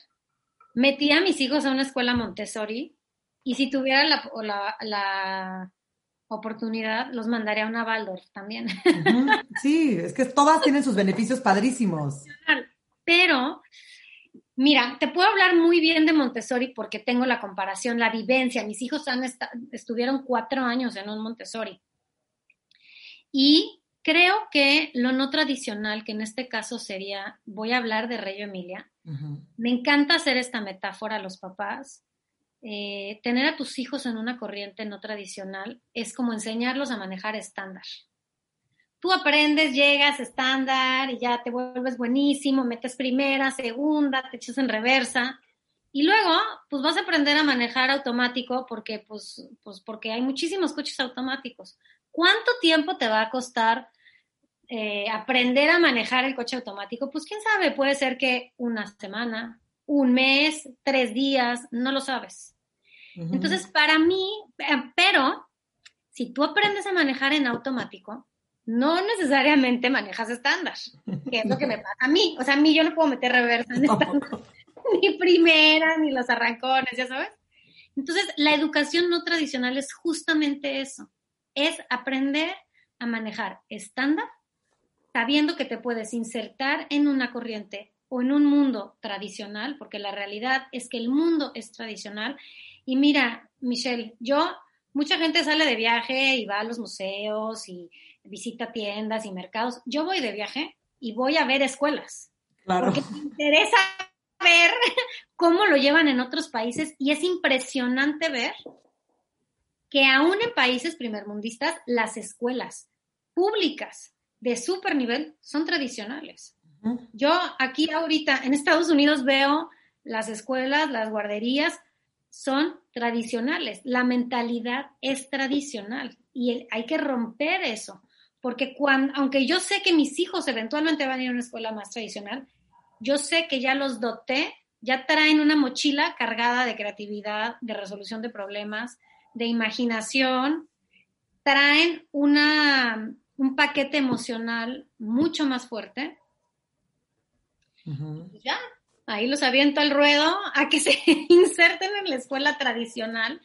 Metí a mis hijos a una escuela Montessori y si tuviera la, la, oportunidad, los mandaría a una Waldorf también. Sí, es que todas tienen sus beneficios padrísimos. Pero Mira, te puedo hablar muy bien de Montessori porque tengo la comparación, la vivencia. Mis hijos han estuvieron cuatro años en un Montessori. Y creo que lo no tradicional, que en este caso sería, voy a hablar de Reyo Emilia, me encanta hacer esta metáfora a los papás. Eh, tener a tus hijos en una corriente no tradicional es como enseñarlos a manejar estándar tú aprendes, llegas estándar y ya te vuelves buenísimo, metes primera, segunda, te echas en reversa. Y luego, pues vas a aprender a manejar automático porque, pues, pues porque hay muchísimos coches automáticos. ¿Cuánto tiempo te va a costar eh, aprender a manejar el coche automático? Pues quién sabe, puede ser que una semana, un mes, tres días, no lo sabes. Entonces, para mí, eh, pero si tú aprendes a manejar en automático, no necesariamente manejas estándar, que es lo que me pasa a mí. O sea, a mí yo no puedo meter reversa en estándar, ni primera, ni los arrancones, ya sabes. Entonces, la educación no tradicional es justamente eso, es aprender a manejar estándar, sabiendo que te puedes insertar en una corriente o en un mundo tradicional, porque la realidad es que el mundo es tradicional. Y mira, Michelle, yo, mucha gente sale de viaje y va a los museos y visita tiendas y mercados. Yo voy de viaje y voy a ver escuelas. Porque me interesa ver cómo lo llevan en otros países y es impresionante ver que aún en países primermundistas las escuelas públicas de super nivel son tradicionales. Yo aquí ahorita en Estados Unidos veo las escuelas, las guarderías son tradicionales. La mentalidad es tradicional y hay que romper eso porque cuando, aunque yo sé que mis hijos eventualmente van a ir a una escuela más tradicional, yo sé que ya los doté, ya traen una mochila cargada de creatividad, de resolución de problemas, de imaginación, traen una, un paquete emocional mucho más fuerte. Ya, ahí los aviento al ruedo a que se inserten en la escuela tradicional,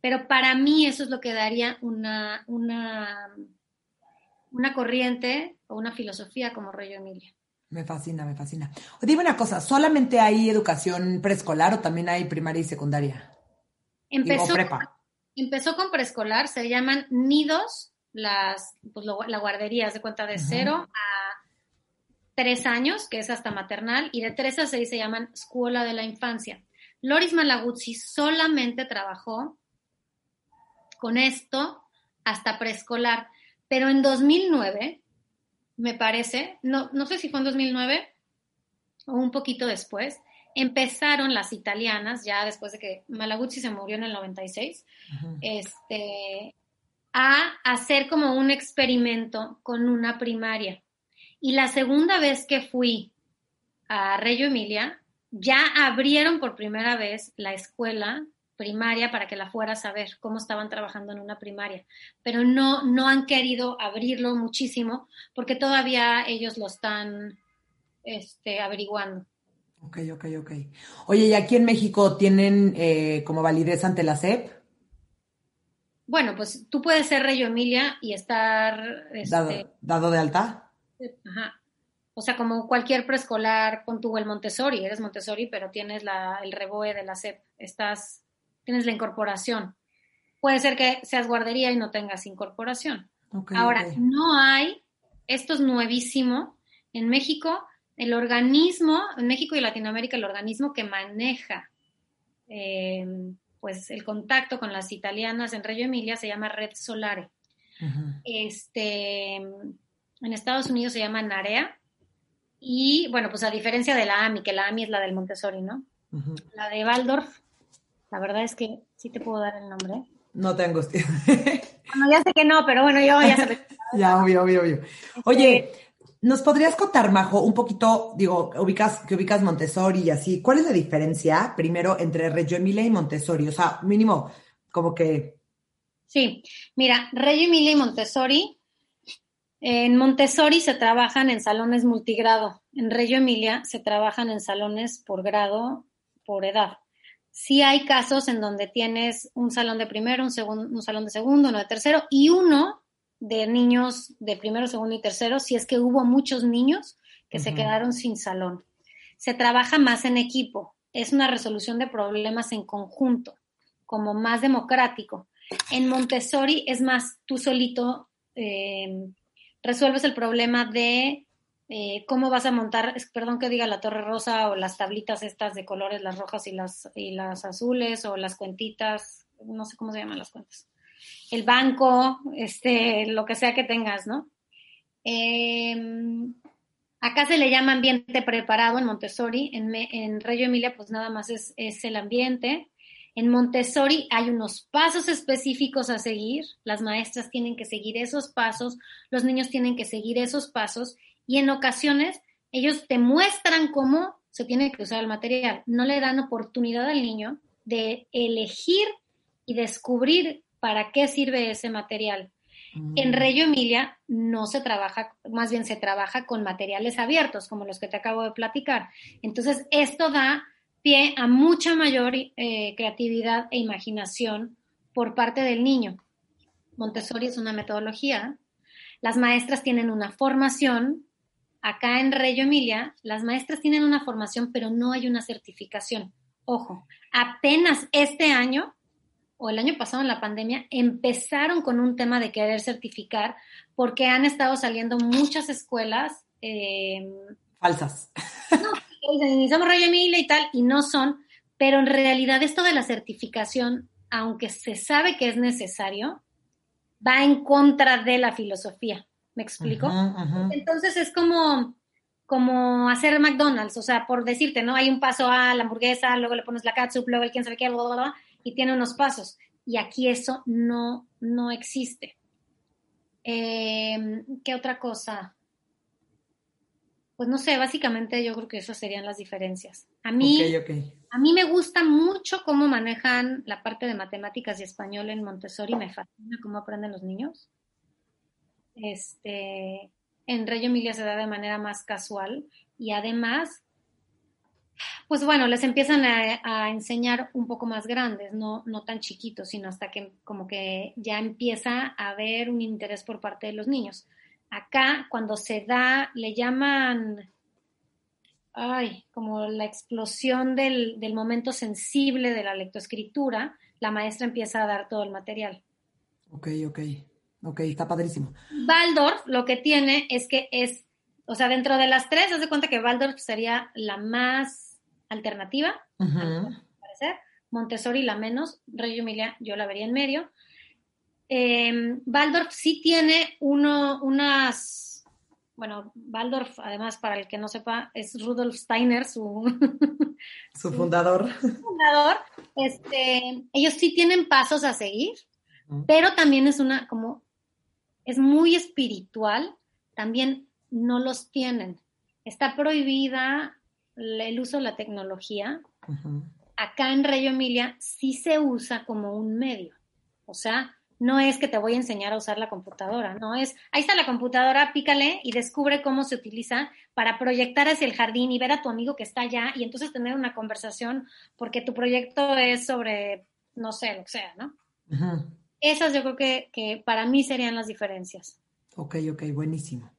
pero para mí eso es lo que daría una, una una corriente o una filosofía como Rollo Emilia. Me fascina, me fascina. Dime una cosa, ¿solamente hay educación preescolar o también hay primaria y secundaria? Empezó, prepa. empezó con preescolar, se llaman nidos, las, pues la guardería, de cuenta de cero a tres años, que es hasta maternal, y de tres a seis se llaman escuela de la infancia. Loris Malaguzzi solamente trabajó con esto hasta preescolar. Pero en 2009, me parece, no, no sé si fue en 2009 o un poquito después, empezaron las italianas, ya después de que Malaguzzi se murió en el 96, este, a hacer como un experimento con una primaria. Y la segunda vez que fui a Reggio Emilia, ya abrieron por primera vez la escuela primaria para que la fuera a saber cómo estaban trabajando en una primaria, pero no, no han querido abrirlo muchísimo porque todavía ellos lo están este, averiguando. Ok, ok, ok. Oye, ¿y aquí en México tienen eh, como validez ante la SEP? Bueno, pues tú puedes ser Reyo Emilia y estar... Este, ¿Dado, de alta? Ajá. O sea, como cualquier preescolar, con tu el Montessori, eres Montessori, pero tienes la, el reboe de la SEP. Estás tienes la incorporación. Puede ser que seas guardería y no tengas incorporación. Ahora, no hay, esto es nuevísimo, en México, el organismo, en México y Latinoamérica, el organismo que maneja em, pues el contacto con las italianas en Reggio Emilia se llama Red Solare. Este, en Estados Unidos se llama NAREA. Y bueno, pues a diferencia de la AMI, que la AMI es la del Montessori, ¿no? La de Waldorf la verdad es que sí te puedo dar el nombre. No tengo. bueno, ya sé que no, pero bueno, yo ya sé. ya, obvio, obvio, obvio. Oye, ¿Nos podrías contar, Majo, un poquito, digo, ubicas, que ubicas Montessori y así, ¿cuál es la diferencia primero entre Reggio Emilia y Montessori? O sea, mínimo, como que... Sí, mira, Reggio Emilia y Montessori, en Montessori se trabajan en salones multigrado, en Reggio Emilia se trabajan en salones por grado, por edad. Sí hay casos en donde tienes un salón de primero, un, segundo, un salón de segundo, uno de tercero y uno de niños de primero, segundo y tercero, si es que hubo muchos niños que se quedaron sin salón. Se trabaja más en equipo, es una resolución de problemas en conjunto, como más democrático. En Montessori es más tú solito eh, resuelves el problema de eh, cómo vas a montar, perdón que diga la torre rosa o las tablitas estas de colores, las rojas y las, y las azules o las cuentitas, no sé cómo se llaman las cuentas. El banco, este, lo que sea que tengas, ¿no? Em, acá se le llama ambiente preparado en Montessori, en, en Reggio Emilia pues nada más es, es el ambiente. En Montessori hay unos pasos específicos a seguir, las maestras tienen que seguir esos pasos, los niños tienen que seguir esos pasos y en ocasiones ellos te muestran cómo se tiene que usar el material, no le dan oportunidad al niño de elegir y descubrir para qué sirve ese material. En mm. Reggio Emilia no se trabaja, más bien se trabaja con materiales abiertos, como los que te acabo de platicar. Entonces, esto da pie a mucha mayor eh, creatividad e imaginación por parte del niño. Montessori es una metodología. Las maestras tienen una formación. Acá en Reggio Emilia, las maestras tienen una formación, pero no hay una certificación. Ojo, apenas este año o el año pasado en la pandemia, empezaron con un tema de querer certificar porque han estado saliendo muchas escuelas. Em, Falsas. No, somos Rey Emilia y tal, y no son, pero en realidad esto de la certificación, aunque se sabe que es necesario, va en contra de la filosofía. ¿Me explico? Entonces es como, como hacer McDonald's, o sea, por decirte, ¿no? Hay un paso a la hamburguesa, luego le pones la catsup, luego el quién sabe qué, bla, bla, bla, y tiene unos pasos. Y aquí eso no, no existe. Em, ¿Qué otra cosa? Pues no sé, básicamente yo creo que esas serían las diferencias. A mí, a mí me gusta mucho cómo manejan la parte de matemáticas y español en Montessori, me fascina cómo aprenden los niños. Este, en Reggio Emilia se da de manera más casual y además pues bueno, les empiezan a, enseñar un poco más grandes, no, no tan chiquitos, sino hasta que como que ya empieza a haber un interés por parte de los niños. Acá, cuando se da, le llaman, ay, como la explosión del, del momento sensible de la lectoescritura, la maestra empieza a dar todo el material. Ok, ok, ok, está padrísimo. Waldorf lo que tiene es que es, o sea, dentro de las tres, haz de cuenta que Waldorf sería la más alternativa, parecer. Montessori la menos, Reggio Emilia yo la vería en medio. Eh, Waldorf sí tiene uno, unas, bueno, Waldorf, además, para el que no sepa, es Rudolf Steiner, su, su fundador. fundador. Este, ellos sí tienen pasos a seguir, pero también es una, como, es muy espiritual, también no los tienen. Está prohibida el uso de la tecnología, acá en Reyo Emilia sí se usa como un medio. O sea, no es que te voy a enseñar a usar la computadora, no es, ahí está la computadora, pícale y descubre cómo se utiliza para proyectar hacia el jardín y ver a tu amigo que está allá y entonces tener una conversación porque tu proyecto es sobre, no sé, lo que sea, ¿no? Esas yo creo que, que para mí serían las diferencias. Ok, ok, buenísimo.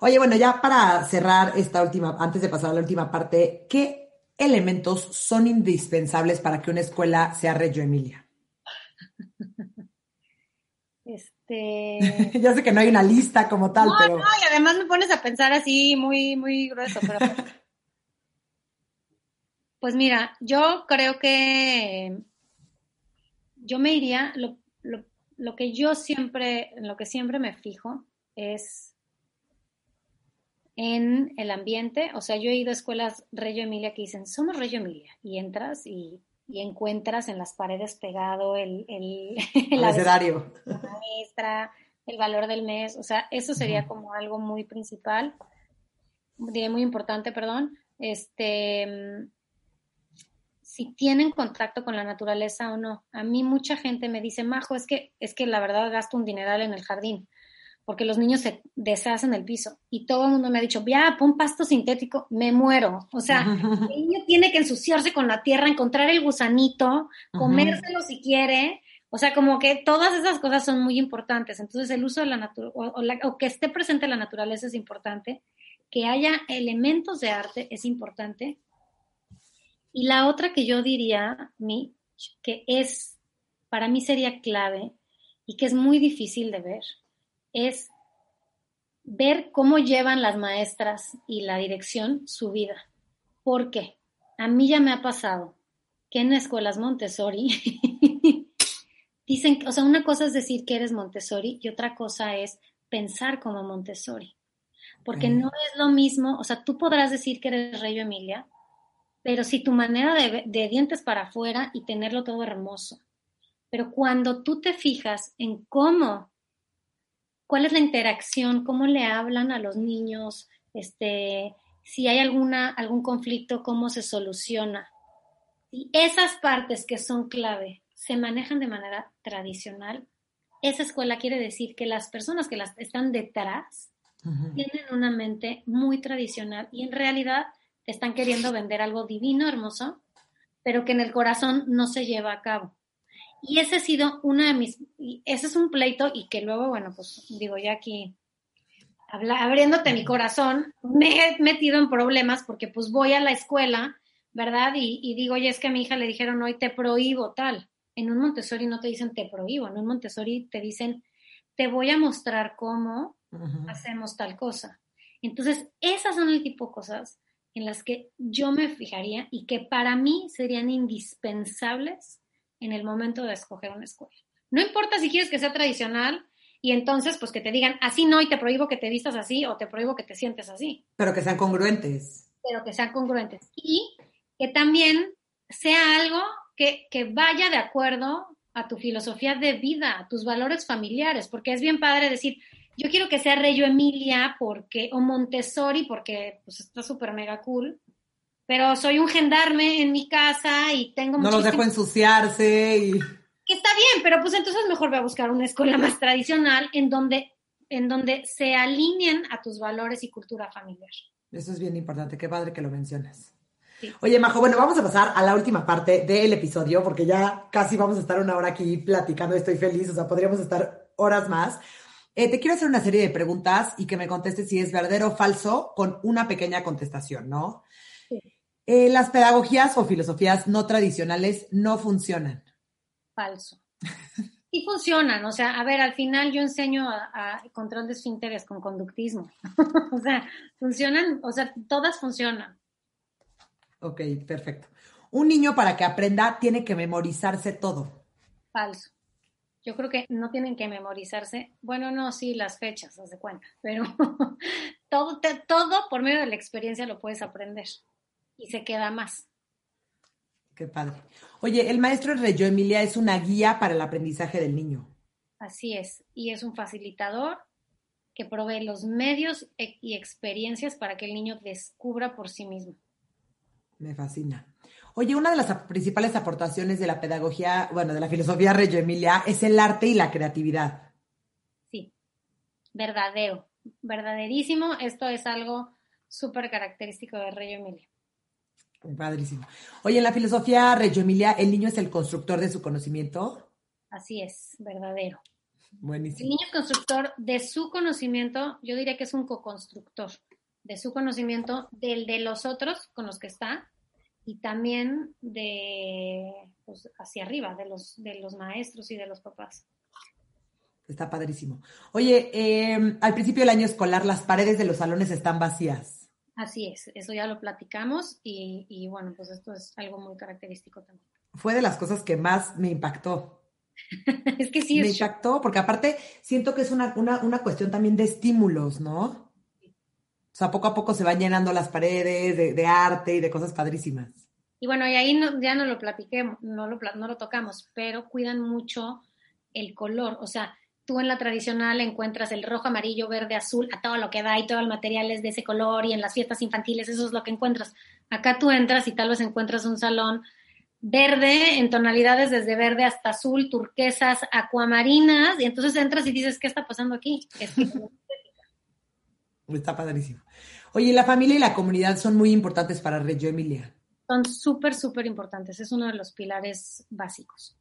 Oye, bueno, ya para cerrar esta última, antes de pasar a la última parte, ¿qué elementos son indispensables para que una escuela sea Reggio Emilia? Este. ya sé que no hay una lista como tal, pero. No, y además me pones a pensar así muy, muy grueso, pero. pues mira, yo creo que yo me iría, lo, lo, lo que yo siempre, en lo que siempre me fijo es en el ambiente. O sea, yo he ido a escuelas Reggio Emilia que dicen, somos Reggio Emilia, y entras y, encuentras en las paredes pegado el, el, el La maestra, el valor del mes, o sea, eso sería como algo muy principal, muy importante, perdón. Este, si tienen contacto con la naturaleza o no. A mí mucha gente me dice, Majo, es que, es que la verdad gasto un dineral en el jardín, porque los niños se deshacen el piso. Y todo el mundo me ha dicho, ya, pon pasto sintético, me muero. O sea, el niño tiene que ensuciarse con la tierra, encontrar el gusanito, comérselo si quiere. O sea, como que todas esas cosas son muy importantes. Entonces, el uso de la naturaleza, o que esté presente la naturaleza es importante, que haya elementos de arte es importante y la otra que yo diría, mi, que es, para mí sería clave y que es muy difícil de ver, es ver cómo llevan las maestras y la dirección su vida. ¿Por qué? A mí ya me ha pasado que en escuelas Montessori dicen, o sea, una cosa es decir que eres Montessori y otra cosa es pensar como Montessori. Porque no es lo mismo, o sea, tú podrás decir que eres Rey Emilia, pero si tu manera de, dientes para afuera y tenerlo todo hermoso. Pero cuando tú te fijas en cómo, cuál es la interacción, cómo le hablan a los niños, este, si hay alguna, algún conflicto, cómo se soluciona. Y esas partes que son clave se manejan de manera tradicional, esa escuela quiere decir que las personas que las están detrás tienen una mente muy tradicional y en realidad están queriendo vender algo divino, hermoso, pero que en el corazón no se lleva a cabo. Y ese ha sido una de mis, ese es un pleito y que luego, bueno, pues digo, ya aquí abriéndote mi corazón, me he metido en problemas porque pues voy a la escuela, ¿verdad? Y, digo, oye, es que a mi hija le dijeron hoy te prohíbo tal. En un Montessori no te dicen te prohíbo, en un Montessori te dicen te voy a mostrar cómo hacemos tal cosa. Entonces, esas son el tipo de cosas en las que yo me fijaría y que para mí serían indispensables en el momento de escoger una escuela. No importa si quieres que sea tradicional y entonces pues que te digan así no y te prohíbo que te vistas así o te prohíbo que te sientes así. Pero que sean congruentes. Pero que sean congruentes. Y que también sea algo que, que vaya de acuerdo a tu filosofía de vida, a tus valores familiares, porque es bien padre decir, yo quiero que sea Reyo Emilia porque, o Montessori porque pues, está súper mega cool, pero soy un gendarme en mi casa y tengo No los dejo ensuciarse y... Que está bien, pero pues entonces mejor voy a buscar una escuela más tradicional en donde, en donde se alineen a tus valores y cultura familiar. Eso es bien importante, qué padre que lo mencionas. Oye, Majo, bueno, vamos a pasar a la última parte del episodio, porque ya casi vamos a estar una hora aquí platicando, estoy feliz, o sea, podríamos estar horas más. Eh, te quiero hacer una serie de preguntas y que me contestes si es verdadero o falso con una pequeña contestación, ¿no? Eh, las pedagogías o filosofías no tradicionales no funcionan. Falso. Sí funcionan, o sea, a ver, al final yo enseño a, control de esfínteres con conductismo. o sea, funcionan, o sea, todas funcionan. Ok, perfecto. Un niño para que aprenda tiene que memorizarse todo. Falso. Yo creo que no tienen que memorizarse. Bueno, no, sí, las fechas, haz de cuenta, pero todo, todo por medio de la experiencia lo puedes aprender y se queda más. Qué padre. Oye, el maestro Reyo Emilia es una guía para el aprendizaje del niño. Así es, y es un facilitador que provee los medios e, y experiencias para que el niño descubra por sí mismo. Me fascina. Oye, una de las principales aportaciones de la pedagogía, bueno, de la filosofía Reggio Emilia, es el arte y la creatividad. Sí, verdadero, verdaderísimo. Esto es algo súper característico de Reggio Emilia. Padrísimo. Oye, en la filosofía Reggio Emilia, ¿el niño es el constructor de su conocimiento? Así es, verdadero. Buenísimo. El niño es constructor de su conocimiento, yo diría que es un co-constructor de su conocimiento, del de los otros con los que está y también de pues, hacia arriba, de los, de los maestros y de los papás. Está padrísimo. Oye, em, al principio del año escolar las paredes de los salones están vacías. Así es, eso ya lo platicamos y, y bueno, pues esto es algo muy característico también. Fue de las cosas que más me impactó. es que sí. Me impactó porque aparte siento que es una, una, una cuestión también de estímulos, ¿no? O sea, poco a poco se van llenando las paredes de, arte y de cosas padrísimas. Y bueno, y ahí ya no lo platiquemos, no lo, no lo tocamos, pero cuidan mucho el color. O sea, tú en la tradicional encuentras el rojo, amarillo, verde, azul, a todo lo que da y todo el material es de ese color y en las fiestas infantiles eso es lo que encuentras. Acá tú entras y tal vez encuentras un salón verde en tonalidades desde verde hasta azul, turquesas, acuamarinas y entonces entras y dices, ¿qué está pasando aquí? está padrísimo. Oye, la familia y la comunidad son muy importantes para Reggio Emilia. Son súper, súper importantes. Es uno de los pilares básicos.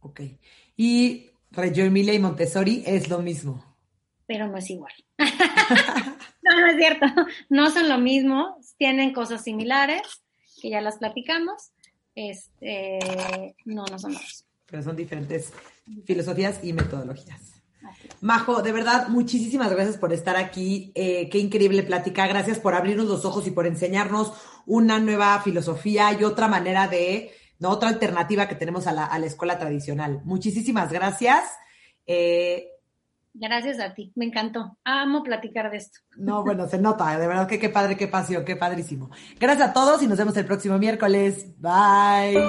Ok. Y Reggio Emilia y Montessori es lo mismo. Pero no es igual. no, no es cierto. No son lo mismo. Tienen cosas similares, que ya las platicamos. Este, no, no son lo mismo. Pero son diferentes filosofías y metodologías. Majo, de verdad, muchísimas gracias por estar aquí. Eh, qué increíble plática. Gracias por abrirnos los ojos y por enseñarnos una nueva filosofía y otra manera de otra alternativa que tenemos a la, escuela tradicional. Muchísimas gracias. Eh, gracias a ti, me encantó. Amo platicar de esto. No, bueno, se nota, de verdad que qué padre, qué pasión, qué padrísimo. Gracias a todos y nos vemos el próximo miércoles. Bye.